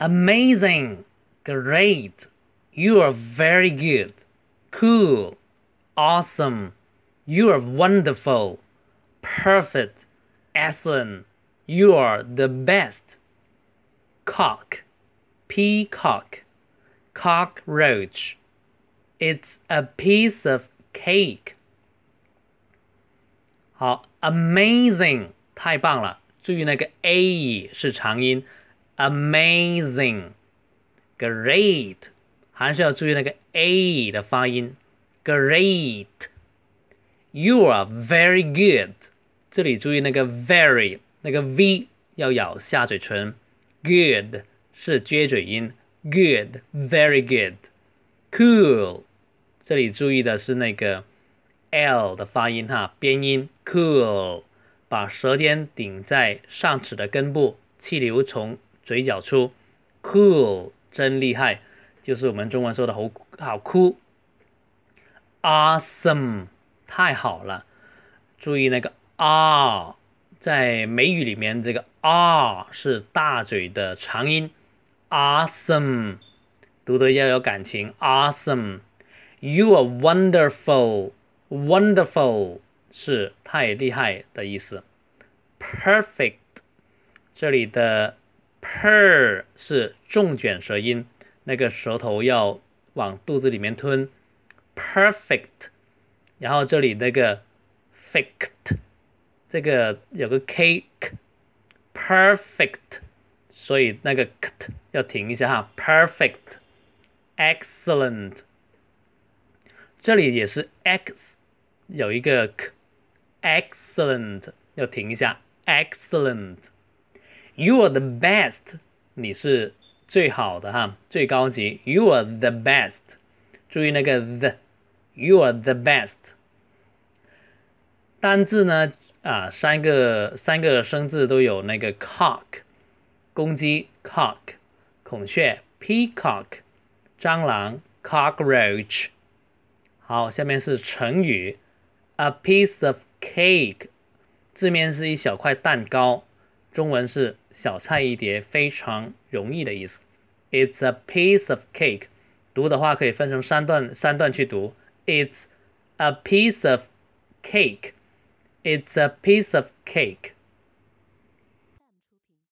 amazing, great, you are very good, cool, awesome, you are wonderful, perfect, excellent, you are the best. Cock, peacock, cockroach. It's a piece of cake. 好，amazing，太棒了！注意那个 a 是长音 ，amazing。great，还是要注意那个 a 的发音，great。You are very good，这里注意那个 very 那个 v 要咬下嘴唇，good 是撅嘴音，good，very good。Cool，这里注意的是那个 l 的发音哈，边音 cool，把舌尖顶在上齿的根部，气流从嘴角出，cool。真厉害，就是我们中文说的好好哭。Awesome，太好了。注意那个 R，在美语里面这个 R 是大嘴的长音。Awesome，读的要有感情。Awesome，You are wonderful，wonderful 是太厉害的意思。Perfect，这里的。Per 是重卷舌音，那个舌头要往肚子里面吞。perfect，然后这里那个 fact，这个有个 k，perfect，所以那个 k 要停一下哈。perfect，excellent，这里也是 x 有一个 k，excellent 要停一下，excellent。You are the best，你是最好的哈，最高级。You are the best，注意那个 the，You are the best。单字呢啊，三个三个生字都有那个 cock，公鸡 cock，孔雀 peacock，蟑螂 cockroach。好，下面是成语，a piece of cake，字面是一小块蛋糕，中文是。小菜一碟，非常容易的意思。It's a piece of cake。读的话可以分成三段，三段去读。It's a piece of cake. It's a piece of cake.